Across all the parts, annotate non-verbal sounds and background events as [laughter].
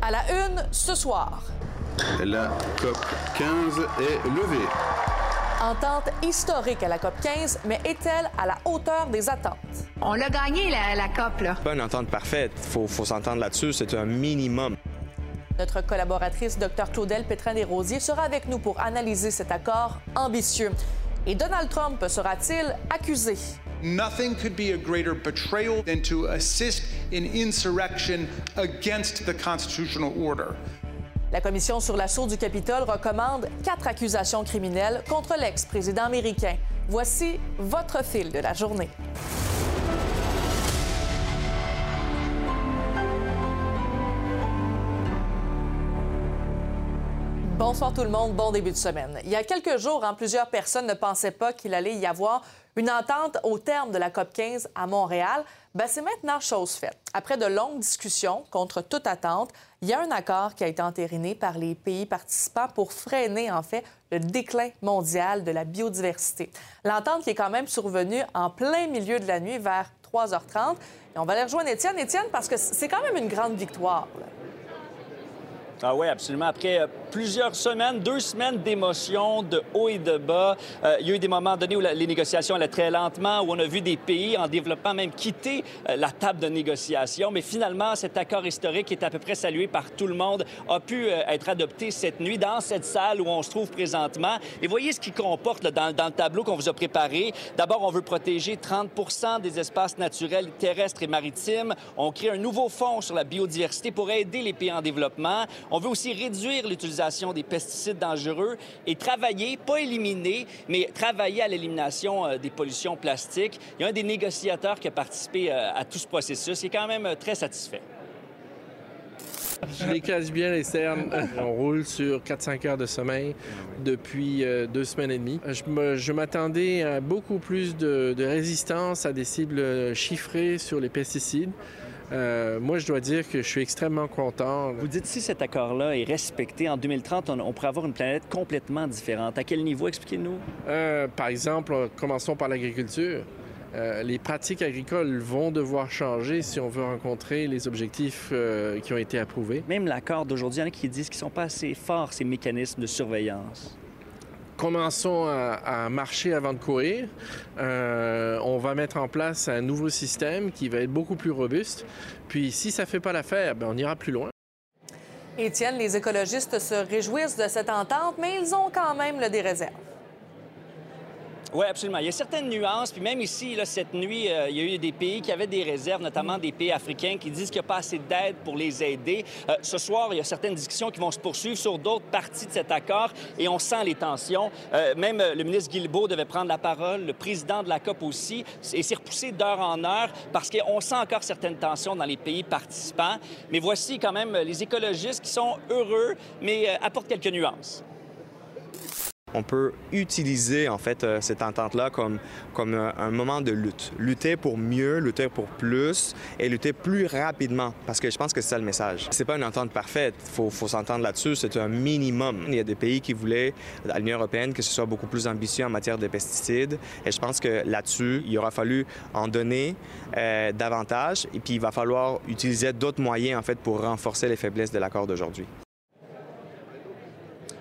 À la une ce soir. La COP 15 est levée. Entente historique à la COP 15, mais est-elle à la hauteur des attentes? On l'a gagné, la, la COP, là. Pas une entente parfaite. Il faut, faut s'entendre là-dessus. C'est un minimum. Notre collaboratrice, Dr Claudel Pétrin-Desrosiers, sera avec nous pour analyser cet accord ambitieux. Et Donald Trump sera-t-il accusé? Nothing could be a greater betrayal than to assist in insurrection against the constitutional order. La commission sur l'assaut du Capitole recommande quatre accusations criminelles contre l'ex-président américain. Voici votre fil de la journée. Bonsoir tout le monde, bon début de semaine. Il y a quelques jours, hein, plusieurs personnes ne pensaient pas qu'il allait y avoir une entente au terme de la COP 15 à Montréal. Ben, c'est maintenant chose faite. Après de longues discussions, contre toute attente, il y a un accord qui a été entériné par les pays participants pour freiner, en fait, le déclin mondial de la biodiversité. L'entente qui est quand même survenue en plein milieu de la nuit, vers 3h30. Et on va aller rejoindre Étienne. Étienne, parce que c'est quand même une grande victoire. Ah oui, absolument. Après euh, plusieurs semaines, deux semaines d'émotions, de haut et de bas, euh, il y a eu des moments donnés où les négociations allaient très lentement, où on a vu des pays en développement même quitter euh, la table de négociation. Mais finalement, cet accord historique qui est à peu près salué par tout le monde a pu euh, être adopté cette nuit dans cette salle où on se trouve présentement. Et voyez ce qu'il comporte dans le tableau qu'on vous a préparé. D'abord, on veut protéger 30 des espaces naturels terrestres et maritimes. On crée un nouveau fonds sur la biodiversité pour aider les pays en développement. On veut aussi réduire l'utilisation des pesticides dangereux et travailler, pas éliminer, mais travailler à l'élimination euh, des pollutions plastiques. Il y a un des négociateurs qui a participé euh, à tout ce processus. Il est quand même euh, très satisfait. Je les cache bien les cernes. [laughs] On roule sur 4-5 heures de sommeil depuis deux semaines et demie. Je m'attendais à beaucoup plus de résistance à des cibles chiffrées sur les pesticides. Euh, moi, je dois dire que je suis extrêmement content. Vous dites si cet accord-là est respecté en 2030, on, on pourrait avoir une planète complètement différente. À quel niveau, expliquez-nous? Euh, par exemple, commençons par l'agriculture. Euh, les pratiques agricoles vont devoir changer si on veut rencontrer les objectifs euh, qui ont été approuvés. Même l'accord d'aujourd'hui, il y en a qui disent qu'ils sont pas assez forts, ces mécanismes de surveillance. Commençons à, marcher avant de courir. Euh, on va mettre en place un nouveau système qui va être beaucoup plus robuste. Puis si ça ne fait pas l'affaire, ben, on ira plus loin. Étienne, les écologistes se réjouissent de cette entente, mais ils ont quand même des réserves. Oui, absolument. Il y a certaines nuances. Puis même ici, là, cette nuit, euh, il y a eu des pays qui avaient des réserves, notamment des pays africains, qui disent qu'il n'y a pas assez d'aide pour les aider. Euh, ce soir, il y a certaines discussions qui vont se poursuivre sur d'autres parties de cet accord et on sent les tensions. Euh, même le ministre Guilbeault devait prendre la parole, le président de la COP aussi, et s'est repoussé d'heure en heure parce qu'on sent encore certaines tensions dans les pays participants. Mais voici quand même les écologistes qui sont heureux, mais apportent quelques nuances. On peut utiliser en fait euh, cette entente-là comme, comme euh, un moment de lutte. Lutter pour mieux, lutter pour plus et lutter plus rapidement parce que je pense que c'est ça le message. C'est pas une entente parfaite, faut, faut s'entendre là-dessus, c'est un minimum. Il y a des pays qui voulaient, à l'Union européenne, que ce soit beaucoup plus ambitieux en matière de pesticides et je pense que là-dessus, il aura fallu en donner euh, davantage et puis il va falloir utiliser d'autres moyens en fait pour renforcer les faiblesses de l'accord d'aujourd'hui.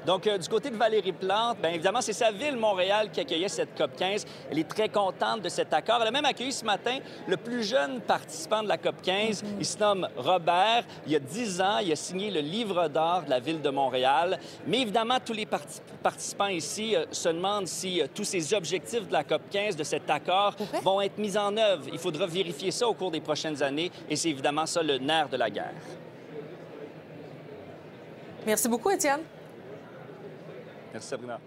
Donc, euh, du côté de Valérie Plante, bien évidemment, c'est sa ville, Montréal, qui accueillait cette COP 15. Elle est très contente de cet accord. Elle a même accueilli ce matin le plus jeune participant de la COP 15. Il se nomme Robert. Il y a 10 ans, il a signé le livre d'or de la ville de Montréal. Mais évidemment, tous les parti- participants ici euh, se demandent si euh, tous ces objectifs de la COP 15, de cet accord, vont être mis en œuvre. Il faudra vérifier ça au cours des prochaines années. Et c'est évidemment ça le nerf de la guerre. Merci beaucoup, Étienne. Merci, Sabrina.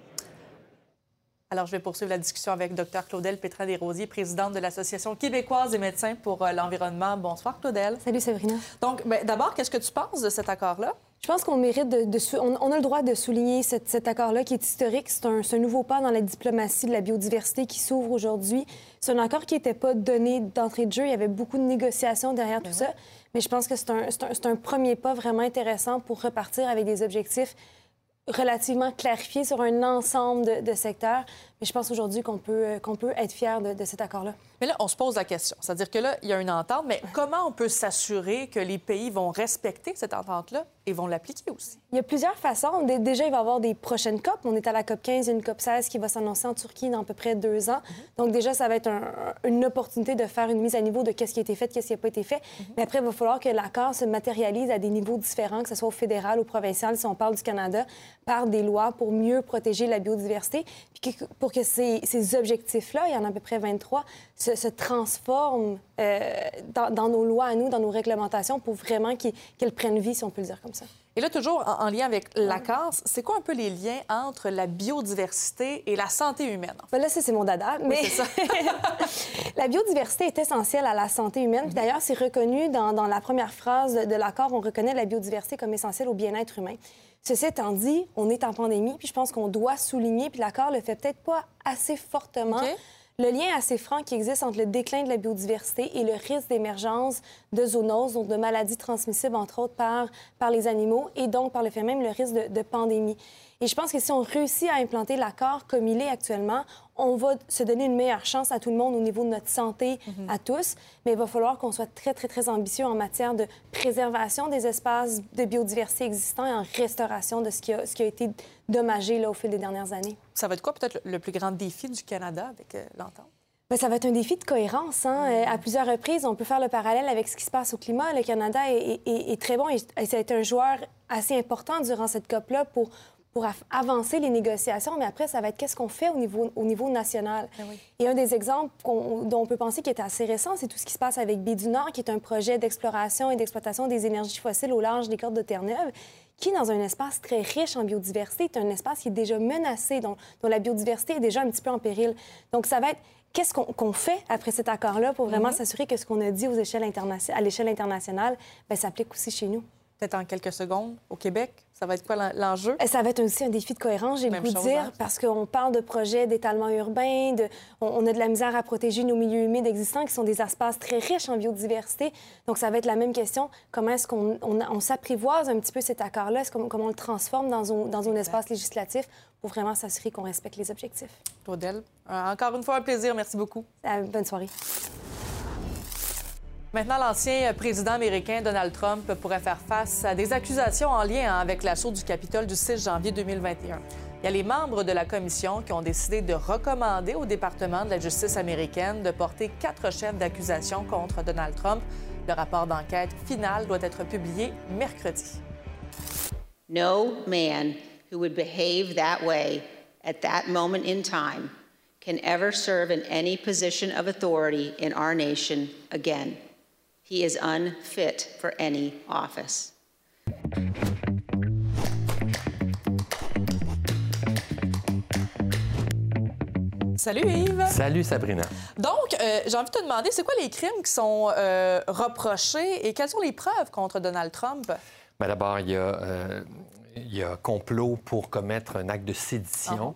Alors, je vais poursuivre la discussion avec Dr Claudel Pétrin-Desrosiers, présidente de l'Association québécoise des médecins pour euh, l'environnement. Bonsoir, Claudel. Salut Sabrina. Donc, ben, d'abord, qu'est-ce que tu penses de cet accord-là? Je pense qu'on mérite de, on, on a le droit de souligner cet, cet accord-là qui est historique. C'est un, nouveau pas dans la diplomatie de la biodiversité qui s'ouvre aujourd'hui. C'est un accord qui n'était pas donné d'entrée de jeu. Il y avait beaucoup de négociations derrière tout ça. Mais je pense que c'est un, c'est un- c'est un premier pas vraiment intéressant pour repartir avec des objectifs relativement clarifiés sur un ensemble de, secteurs. Mais je pense aujourd'hui qu'on peut, euh, peut être fier de, de cet accord-là. Mais là, on se pose la question. C'est-à-dire que là, il y a une entente, mais comment on peut s'assurer que les pays vont respecter cette entente-là? Et vont l'appliquer aussi? Il y a plusieurs façons. Dé- Déjà, il va y avoir des prochaines COP. On est à la COP 15, il y a une COP 16 qui va s'annoncer en Turquie dans à peu près deux ans. Donc déjà, ça va être un- une opportunité de faire une mise à niveau de qu'est-ce qui a été fait, qu'est-ce qui n'a pas été fait. Mais après, il va falloir que l'accord se matérialise à des niveaux différents, que ce soit au fédéral ou provincial, si on parle du Canada, par des lois pour mieux protéger la biodiversité, puis que- pour que ces, ces objectifs-là, il y en a à peu près 23, se, se transforment dans, dans nos lois à nous, dans nos réglementations, pour vraiment qu'elles prennent vie, si on peut le dire comme ça. Et là, toujours en, en lien avec l'accord, c'est quoi un peu les liens entre la biodiversité et la santé humaine? Ben là, c'est mon dada. Mais ça. [laughs] la biodiversité est essentielle à la santé humaine. D'ailleurs, c'est reconnu dans, dans la première phrase de l'accord, on reconnaît la biodiversité comme essentielle au bien-être humain. Ceci étant dit, on est en pandémie, puis je pense qu'on doit souligner, puis l'accord le fait peut-être pas assez fortement. Le lien assez franc qui existe entre le déclin de la biodiversité et le risque d'émergence de zoonoses, donc de maladies transmissibles, entre autres, par, par les animaux, et donc, par le fait même, le risque de, de pandémie. Et je pense que si on réussit à implanter l'accord comme il est actuellement, on va se donner une meilleure chance à tout le monde au niveau de notre santé, à tous. Mais il va falloir qu'on soit très, très, très ambitieux en matière de préservation des espaces de biodiversité existants et en restauration de ce qui a, ce qui a été dommagé là, au fil des dernières années. Ça va être quoi peut-être le plus grand défi du Canada avec euh, l'entente? Bien, ça va être un défi de cohérence. Hein? Euh, à plusieurs reprises, on peut faire le parallèle avec ce qui se passe au climat. Le Canada est, est- est très bon et ça a été un joueur assez important durant cette COP-là pour, pour avancer les négociations. Mais après, ça va être qu'est-ce qu'on fait au niveau, au niveau national. Et un des exemples dont on peut penser qui est assez récent, c'est tout ce qui se passe avec Baie du Nord, qui est un projet d'exploration et d'exploitation des énergies fossiles au large des côtes de Terre-Neuve qui, dans un espace très riche en biodiversité, est un espace qui est déjà menacé, dont, dont la biodiversité est déjà un petit peu en péril. Donc, ça va être qu'est-ce qu'on fait après cet accord-là pour vraiment s'assurer que ce qu'on a dit aux échelles à l'échelle internationale ben, s'applique aussi chez nous. Peut-être en quelques secondes, au Québec, ça va être quoi l'en- l'enjeu? Et ça va être aussi un défi de cohérence, j'ai le Même goût de chose, dire, hein? parce qu'on parle de projets d'étalement urbain, de, on, a de la misère à protéger nos milieux humides existants, qui sont des espaces très riches en biodiversité. Donc, ça va être la même question. Comment est-ce qu'on on, on s'apprivoise un petit peu cet accord-là? Comment on le transforme dans un, dans un espace législatif pour vraiment s'assurer qu'on respecte les objectifs? Claudel, euh, encore une fois, un plaisir. Merci beaucoup. Euh, bonne soirée. Maintenant, l'ancien président américain Donald Trump pourrait faire face à des accusations en lien avec l'assaut du Capitole du 6 janvier 2021. Il y a les membres de la commission qui ont décidé de recommander au département de la justice américaine de porter quatre chefs d'accusation contre Donald Trump. Le rapport d'enquête final doit être publié mercredi. No man who would behave that way at that moment in time can ever serve in any position of authority in our nation again. He is unfit for any office. Salut Yves! Salut Sabrina. Donc, euh, j'ai envie de te demander, c'est quoi les crimes qui sont euh, reprochés et quelles sont les preuves contre Donald Trump? Ben, D'abord, il y, a, euh, il y a complot pour commettre un acte de sédition.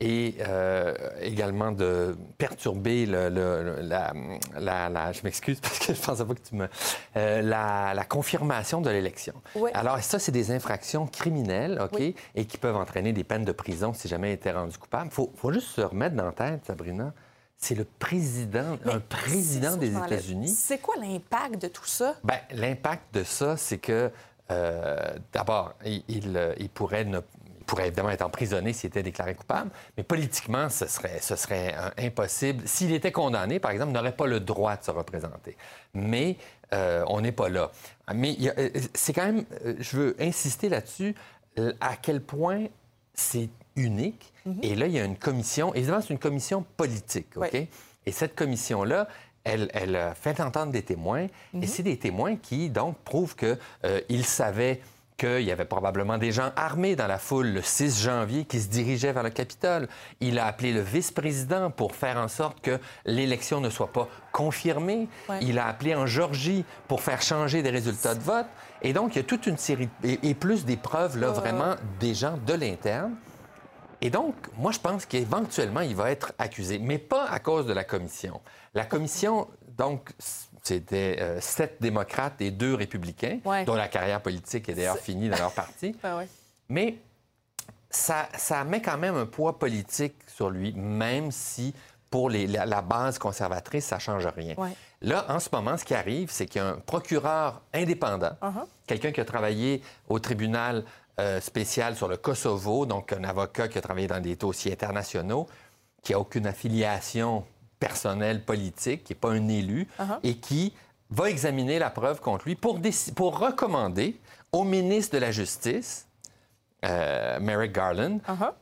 Et euh, également de perturber le, le- la, la- la- Je m'excuse [laughs] parce que je pensais pas que tu me. euh, la, la confirmation de l'élection. Oui. Alors, ça, c'est des infractions criminelles, OK, Oui. et qui peuvent entraîner des peines de prison si jamais il était rendu coupable. Il faut, faut juste se remettre dans la tête, Sabrina. C'est le président, un président des. États-Unis. C'est quoi l'impact de tout ça? Ben, l'impact de ça, c'est que, euh, d'abord, il, il, il pourrait ne- il pourrait évidemment être emprisonné s'il était déclaré coupable, mais politiquement, ce serait, ce serait euh, impossible. S'il était condamné, par exemple, il n'aurait pas le droit de se représenter. Mais euh, on n'est pas là. Mais euh, c'est quand même, euh, je veux insister là-dessus, euh, à quel point c'est unique. Et là, il y a une commission, évidemment, c'est une commission politique, OK? Oui. Et cette commission-là, elle, elle a fait entendre des témoins, et c'est des témoins qui, donc, prouvent qu'ils savaient qu'il y avait probablement des gens armés dans la foule le 6 janvier qui se dirigeaient vers le Capitole. Il a appelé le vice-président pour faire en sorte que l'élection ne soit pas confirmée. Ouais. Il a appelé en Georgie pour faire changer des résultats de vote. Et donc, il y a toute une série, et, et plus des preuves, là, vraiment, des gens de l'interne. Et donc, moi, je pense qu'éventuellement, il va être accusé, mais pas à cause de la commission. La commission, donc, c'était euh, sept démocrates et deux républicains, Ouais. dont la carrière politique est d'ailleurs finie dans leur parti. [laughs] Ben. Mais ça, ça met quand même un poids politique sur lui, même si pour les- la, la base conservatrice, ça ne change rien. Ouais. Là, en ce moment, ce qui arrive, c'est qu'il y a un procureur indépendant, Uh-huh. quelqu'un qui a travaillé au tribunal euh, spécial sur le Kosovo, donc un avocat qui a travaillé dans des dossiers internationaux, qui n'a aucune affiliation personnelle politique, qui n'est pas un élu, Uh-huh. et qui va examiner la preuve contre lui pour, recommander au ministre de la Justice, euh, Merrick Garland, Uh-huh.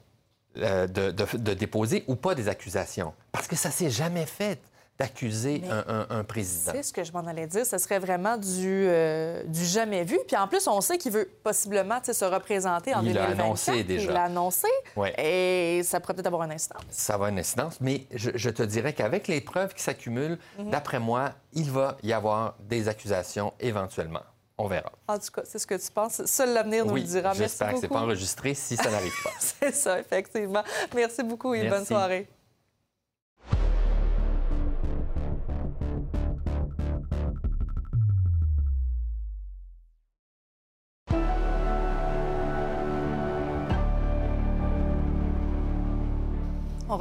euh, de, de- de déposer ou pas des accusations. Parce que ça s'est jamais fait d'accuser un, un- un président. C'est ce que je m'en allais dire. Ce serait vraiment du, euh, du jamais vu. Puis en plus, on sait qu'il veut possiblement se représenter en Il l'a 2024. annoncé déjà. Il l'a annoncé. Ouais. Et ça pourrait peut-être avoir un instant. Ça va une incidence, mais je, je te dirais qu'avec les preuves qui s'accumulent, Mhm. d'après moi, il va y avoir des accusations éventuellement. On verra. En tout cas, c'est ce que tu penses. Seul l'avenir nous oui, le dira. J'espère que c'est beaucoup. pas enregistré si ça n'arrive pas. [laughs] C'est ça, effectivement. Merci beaucoup et bonne soirée.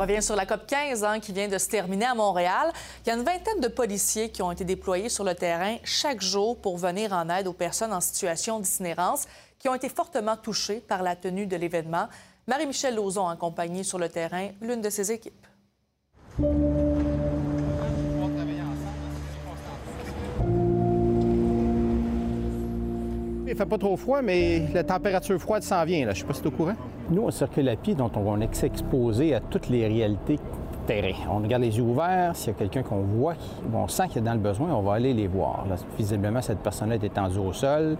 Revient sur la COP 15 hein, qui vient de se terminer à Montréal. Il y a une vingtaine de policiers qui ont été déployés sur le terrain chaque jour pour venir en aide aux personnes en situation d'itinérance qui ont été fortement touchées par la tenue de l'événement. Marie-Michel Lauzon a accompagné sur le terrain l'une de ses équipes. Il fait pas trop froid, mais la température froide s'en vient. Je sais pas si tu es au courant. Nous, on circule à pied, donc on est exposé à toutes les réalités terrain. On garde les yeux ouverts. S'il y a quelqu'un qu'on voit, on sent qu'il est dans le besoin, on va aller les voir. Visiblement, cette personne-là est étendue au sol.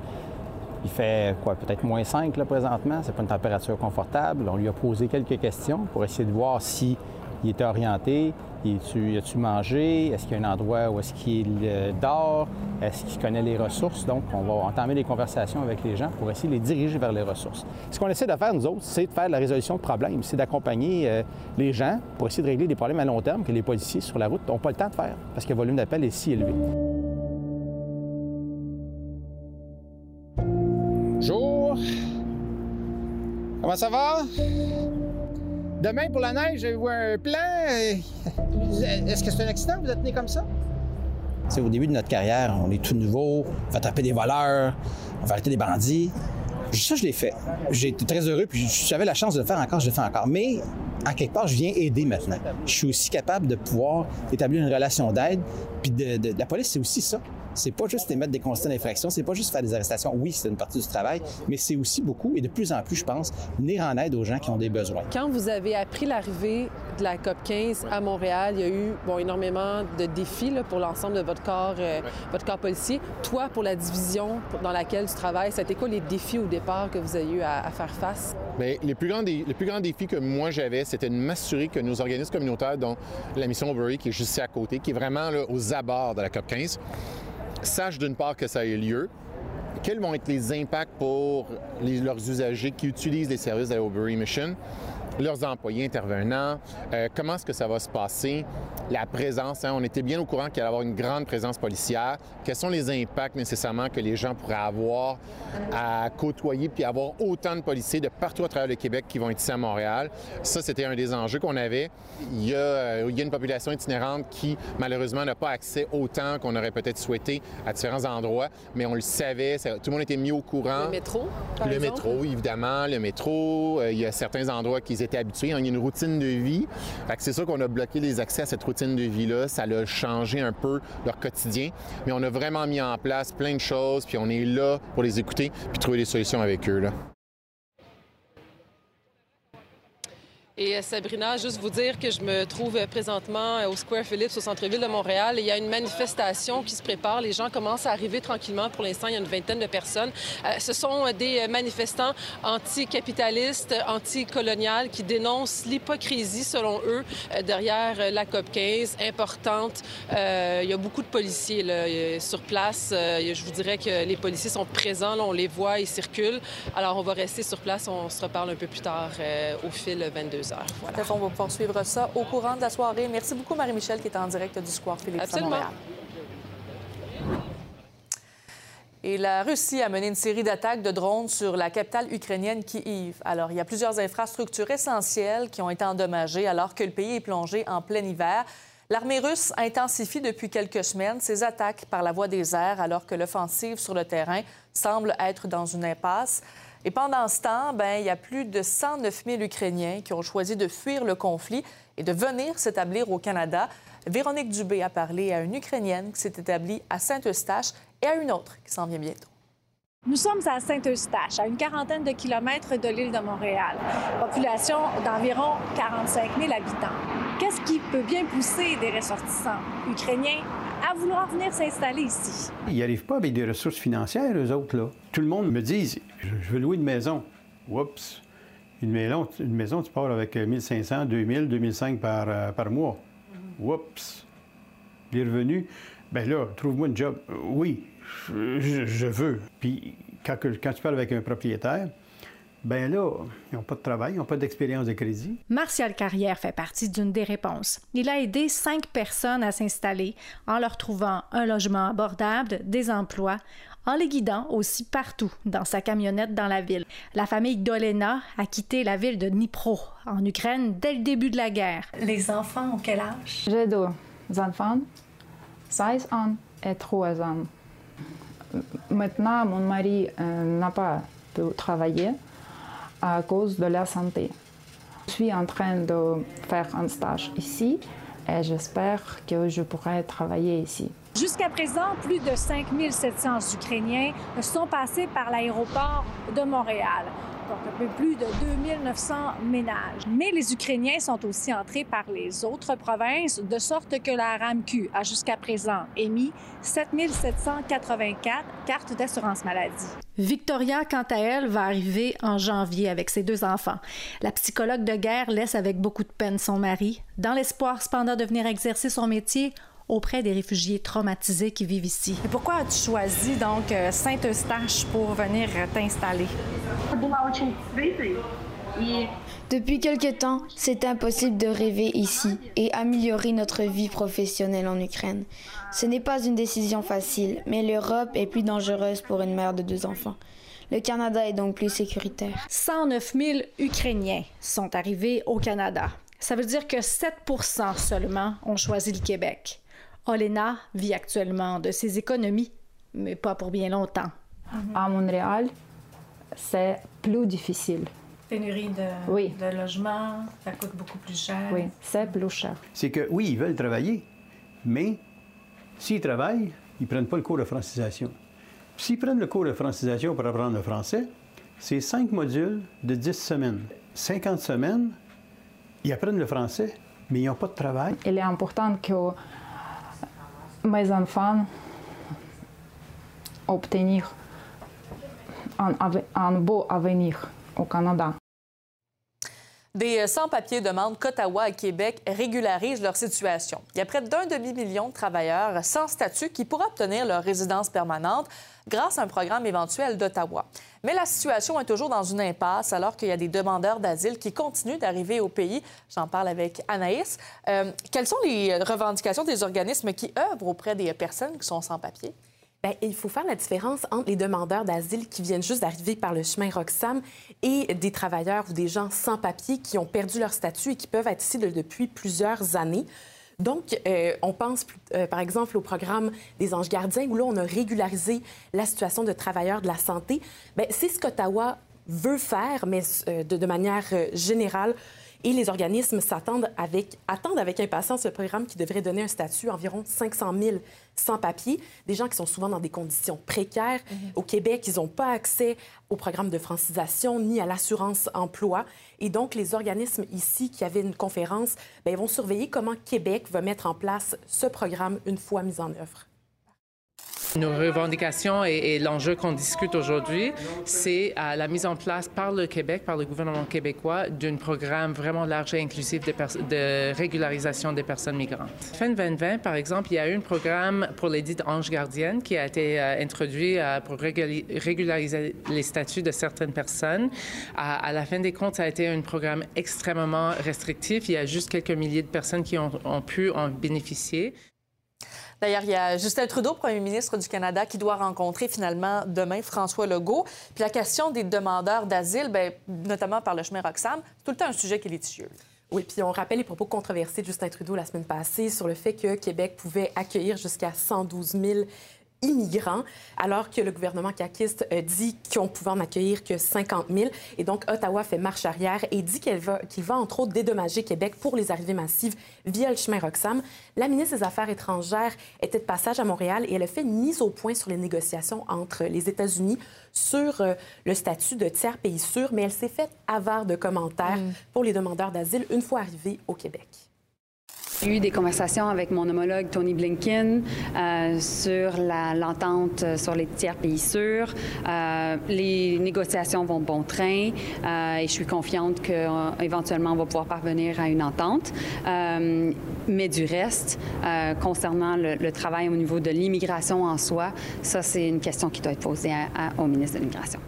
Il fait quoi, peut-être moins 5 là, présentement. C'est pas une température confortable. On lui a posé quelques questions pour essayer de voir si il était orienté. Y a-tu a-tu mangé? Est-ce qu'il y a un endroit où est-ce qu'il euh, dort? Est-ce qu'il connaît les ressources? Donc, on va entamer des conversations avec les gens pour essayer de les diriger vers les ressources. Ce qu'on essaie de faire, nous autres, c'est de faire la résolution de problèmes. C'est d'accompagner euh, les gens pour essayer de régler des problèmes à long terme que les policiers sur la route n'ont pas le temps de faire parce que le volume d'appel est si élevé. Bonjour. Comment ça va? Demain, pour la neige, avez-vous un plan? Est-ce que c'est un accident? Vous êtes né comme ça? C'est au début de notre carrière, on est tout nouveau, on va taper des voleurs, on va arrêter des bandits. Ça, je l'ai fait. J'ai été très heureux, puis j'avais la chance de le faire encore, je le fais encore. Mais, à quelque part, je viens aider maintenant. Je suis aussi capable de pouvoir établir une relation d'aide. Puis de- la police, c'est aussi ça. C'est pas juste émettre des constats d'infraction, c'est pas juste faire des arrestations. Oui, c'est une partie du travail, mais c'est aussi beaucoup, et de plus en plus, je pense, venir en aide aux gens qui ont des besoins. Quand vous avez appris l'arrivée de la COP 15 à Montréal, il y a eu bon, énormément de défis là, pour l'ensemble de votre corps, euh, votre corps policier. Toi, pour la division dans laquelle tu travailles, c'était quoi les défis au départ que vous avez eu à, à faire face? Bien, les, plus grands dé- les plus grands défis que moi j'avais, c'était de m'assurer que nos organismes communautaires, dont la mission Overy, qui est juste ici à côté, qui est vraiment là, aux abords de la COP 15, sachent d'une part que ça a eu lieu, quels vont être les impacts pour leurs usagers qui utilisent les services Overy Mission, leurs employés intervenants, euh, comment est-ce que ça va se passer, la présence. hein, on était bien au courant qu'il allait y avoir une grande présence policière. Quels sont les impacts nécessairement que les gens pourraient avoir à côtoyer puis avoir autant de policiers de partout à travers le Québec qui vont être ici à Montréal? Ça, c'était un des enjeux qu'on avait. Il y, a, euh, il y a une population itinérante qui, malheureusement, n'a pas accès autant qu'on aurait peut-être souhaité à différents endroits, mais on le savait, ça- tout le monde était mis au courant. Le métro, par Le exemple? métro, évidemment, le métro. euh, il y a certains endroits qu'ils étaient habitués. y a une routine de vie. C'est sûr qu'on a bloqué les accès à cette routine de vie-là. Ça a changé un peu leur quotidien. Mais on a vraiment mis en place plein de choses, puis on est là pour les écouter, puis trouver des solutions avec eux. Et Sabrina, juste vous dire que je me trouve présentement euh, au Square Phillips, au centre-ville de Montréal. Il y a une manifestation qui se prépare. Les gens commencent à arriver tranquillement. Pour l'instant, il y a une vingtaine de personnes. Euh, ce sont euh, des manifestants anticapitalistes, anticoloniales qui dénoncent l'hypocrisie, selon eux, derrière la COP 15, importante. Il y a beaucoup de policiers là, sur place. Je vous dirais que les policiers sont présents. là, on les voit, ils circulent. Alors, on va rester sur place. On se reparle un peu plus tard au fil 22 heures. Voilà. Tout à fait, on va pouvoir suivre ça au courant de la soirée. Merci beaucoup, Marie-Michel, qui est en direct du Square Philippe à Absolument. Montréal. Et la Russie a mené une série d'attaques de drones sur la capitale ukrainienne Kiev. Alors, il y a plusieurs infrastructures essentielles qui ont été endommagées alors que le pays est plongé en plein hiver. L'armée russe intensifie depuis quelques semaines ses attaques par la voie des airs alors que l'offensive sur le terrain semble être dans une impasse. Et pendant ce temps, ben, il y a plus de 109 000 Ukrainiens qui ont choisi de fuir le conflit et de venir s'établir au Canada. Véronique Dubé a parlé à une Ukrainienne qui s'est établie à Saint-Eustache et à une autre qui s'en vient bientôt. Nous sommes à Saint-Eustache, à une quarantaine de kilomètres de l'île de Montréal. Population d'environ 45 000 habitants. Qu'est-ce qui peut bien pousser des ressortissants ukrainiens à vouloir venir s'installer ici? Ils n'arrivent pas avec des ressources financières, eux autres, là. Tout le monde me dit, je veux louer une maison. Oups! Une maison, une maison tu pars avec 1500, 2000, 2005 par, euh, par mois. Oups! Les revenus, ben là, trouve-moi un job. Oui, je, veux. Puis quand, quand tu parles avec un propriétaire, ben là, ils n'ont pas de travail, ils n'ont pas d'expérience de crédit. Martial Carrière fait partie d'une des réponses. Il a aidé cinq personnes à s'installer en leur trouvant un logement abordable, des emplois, en les guidant aussi partout dans sa camionnette dans la ville. La famille Dolena a quitté la ville de Dnipro, en Ukraine, dès le début de la guerre. Les enfants ont quel âge? J'ai deux enfants, 16 ans et 3 ans. Maintenant, mon mari euh, n'a pas pu travailler à cause de la santé. Je suis en train de faire un stage ici et j'espère que je pourrai travailler ici. Jusqu'à présent, plus de 5 700 Ukrainiens sont passés par l'aéroport de Montréal. Donc, un peu plus de 2 900 ménages. Mais les Ukrainiens sont aussi entrés par les autres provinces, de sorte que la RAMQ a jusqu'à présent émis 7 784 cartes d'assurance maladie. Victoria, quant à elle, va arriver en janvier avec ses deux enfants. La psychologue de guerre laisse avec beaucoup de peine son mari, dans l'espoir cependant de venir exercer son métier auprès des réfugiés traumatisés qui vivent ici. Et pourquoi as-tu choisi donc euh, Saint-Eustache pour venir t'installer? Depuis quelque temps, c'est impossible de rêver ici et améliorer notre vie professionnelle en Ukraine. Ce n'est pas une décision facile, mais l'Europe est plus dangereuse pour une mère de deux enfants. Le Canada est donc plus sécuritaire. 109 000 Ukrainiens sont arrivés au Canada. Ça veut dire que 7 seulement ont choisi le Québec. Olena vit actuellement de ses économies, mais pas pour bien longtemps. À Montréal, c'est plus difficile. Pénurie de, Oui. de logement, ça coûte beaucoup plus cher. Oui, c'est plus cher. C'est que oui, ils veulent travailler, mais s'ils travaillent, ils ne prennent pas le cours de francisation. S'ils prennent le cours de francisation pour apprendre le français, c'est cinq modules de 10 semaines. 50 semaines, ils apprennent le français, mais ils n'ont pas de travail. Il est important que mes enfants obtiennent un, un beau avenir au Canada. Des euh, sans-papiers demandent qu'Ottawa et Québec régularisent leur situation. Il y a près d'un demi-million de travailleurs sans statut qui pourraient obtenir leur résidence permanente grâce à un programme éventuel d'Ottawa. Mais la situation est toujours dans une impasse alors qu'il y a des demandeurs d'asile qui continuent d'arriver au pays. J'en parle avec Anaïs. Euh, quelles sont les revendications des organismes qui œuvrent auprès des personnes qui sont sans papier? Bien, il faut faire la différence entre les demandeurs d'asile qui viennent juste d'arriver par le chemin Roxham et des travailleurs ou des gens sans papier qui ont perdu leur statut et qui peuvent être ici de- depuis plusieurs années. Donc, euh, on pense euh, par exemple au programme des anges gardiens où là, on a régularisé la situation de travailleurs de la santé. Bien, c'est ce qu'Ottawa veut faire, mais euh, de, manière générale. Et les organismes s'attendent avec, attendent avec impatience ce programme qui devrait donner un statut à environ 500 000 sans-papiers, des gens qui sont souvent dans des conditions précaires. Au Québec, ils n'ont pas accès au programme de francisation ni à l'assurance emploi. Et donc, les organismes ici qui avaient une conférence bien, ils vont surveiller comment Québec va mettre en place ce programme une fois mis en œuvre. Nos revendications et, l'enjeu qu'on discute aujourd'hui, c'est la mise en place par le Québec, par le gouvernement québécois, d'un programme vraiment large et inclusif de, régularisation des personnes migrantes. Fin 2020, par exemple, il y a eu un programme pour les dites anges gardiennes qui a été euh, introduit euh, pour régulariser les statuts de certaines personnes. À, la fin des comptes, ça a été un programme extrêmement restrictif. Il y a juste quelques milliers de personnes qui ont pu en bénéficier. D'ailleurs, il y a Justin Trudeau, premier ministre du Canada, qui doit rencontrer finalement demain François Legault. Puis la question des demandeurs d'asile, bien, notamment par le chemin Roxham, c'est tout le temps un sujet qui est litigieux. Oui, puis on rappelle les propos controversés de Justin Trudeau la semaine passée sur le fait que Québec pouvait accueillir jusqu'à 112 000 immigrants, alors que le gouvernement caquiste euh, dit qu'on pouvait en accueillir que 50 000. Et donc, Ottawa fait marche arrière et dit qu'il va, va, entre autres, dédommager Québec pour les arrivées massives via le chemin Roxham. La ministre des Affaires étrangères était de passage à Montréal et elle a fait une mise au point sur les négociations entre les États-Unis sur euh, le statut de tiers pays sûr, mais elle s'est faite avare de commentaires mm. pour les demandeurs d'asile une fois arrivés au Québec. J'ai eu des conversations avec mon homologue Tony Blinken euh, sur l'entente euh, sur les tiers pays sûrs. Euh, les négociations vont bon train euh, et je suis confiante qu'éventuellement on va pouvoir parvenir à une entente. Euh, mais du reste, euh, concernant le, le, travail au niveau de l'immigration en soi, ça c'est une question qui doit être posée à, à, au ministre de l'immigration.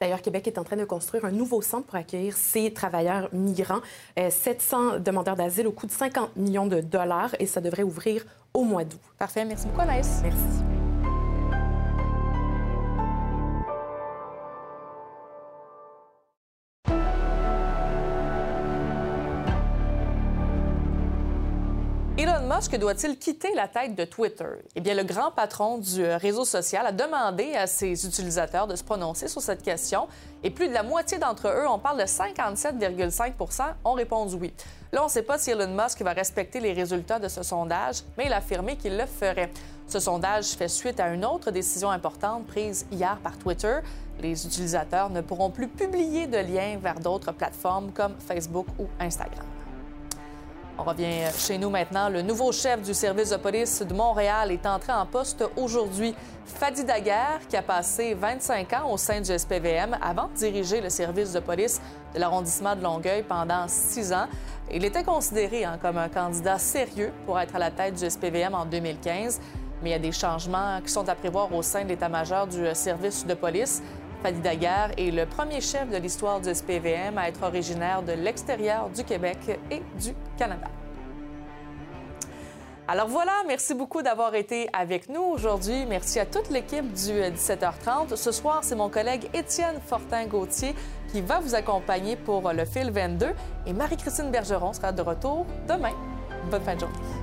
D'ailleurs, Québec est en train de construire un nouveau centre pour accueillir ces travailleurs migrants. 700 euh, demandeurs d'asile au coût de 50 millions de dollars et ça devrait ouvrir au mois d'août. Parfait. Merci beaucoup, Anaïs. Merci. Elon Musk doit-il quitter la tête de Twitter? Eh bien, le grand patron du réseau social a demandé à ses utilisateurs de se prononcer sur cette question et plus de la moitié d'entre eux, on parle de 57,5 ont répondu oui. Là, on ne sait pas si Elon Musk va respecter les résultats de ce sondage, mais il a affirmé qu'il le ferait. Ce sondage fait suite à une autre décision importante prise hier par Twitter. Les utilisateurs ne pourront plus publier de liens vers d'autres plateformes comme Facebook ou Instagram. On revient chez nous maintenant. Le nouveau chef du service de police de Montréal est entré en poste aujourd'hui. Fadi Daguerre, qui a passé 25 ans au sein du SPVM avant de diriger le service de police de l'arrondissement de Longueuil pendant six ans. Il était considéré hein, comme un candidat sérieux pour être à la tête du SPVM en 2015. Mais il y a des changements qui sont à prévoir au sein de l'état-major du service de police. Fadi Daguerre est le premier chef de l'histoire du SPVM à être originaire de l'extérieur du Québec et du Canada. Alors voilà, merci beaucoup d'avoir été avec nous aujourd'hui. Merci à toute l'équipe du 17h30. Ce soir, c'est mon collègue Étienne Fortin-Gauthier qui va vous accompagner pour le fil 22 et Marie-Christine Bergeron sera de retour demain. Bonne fin de journée.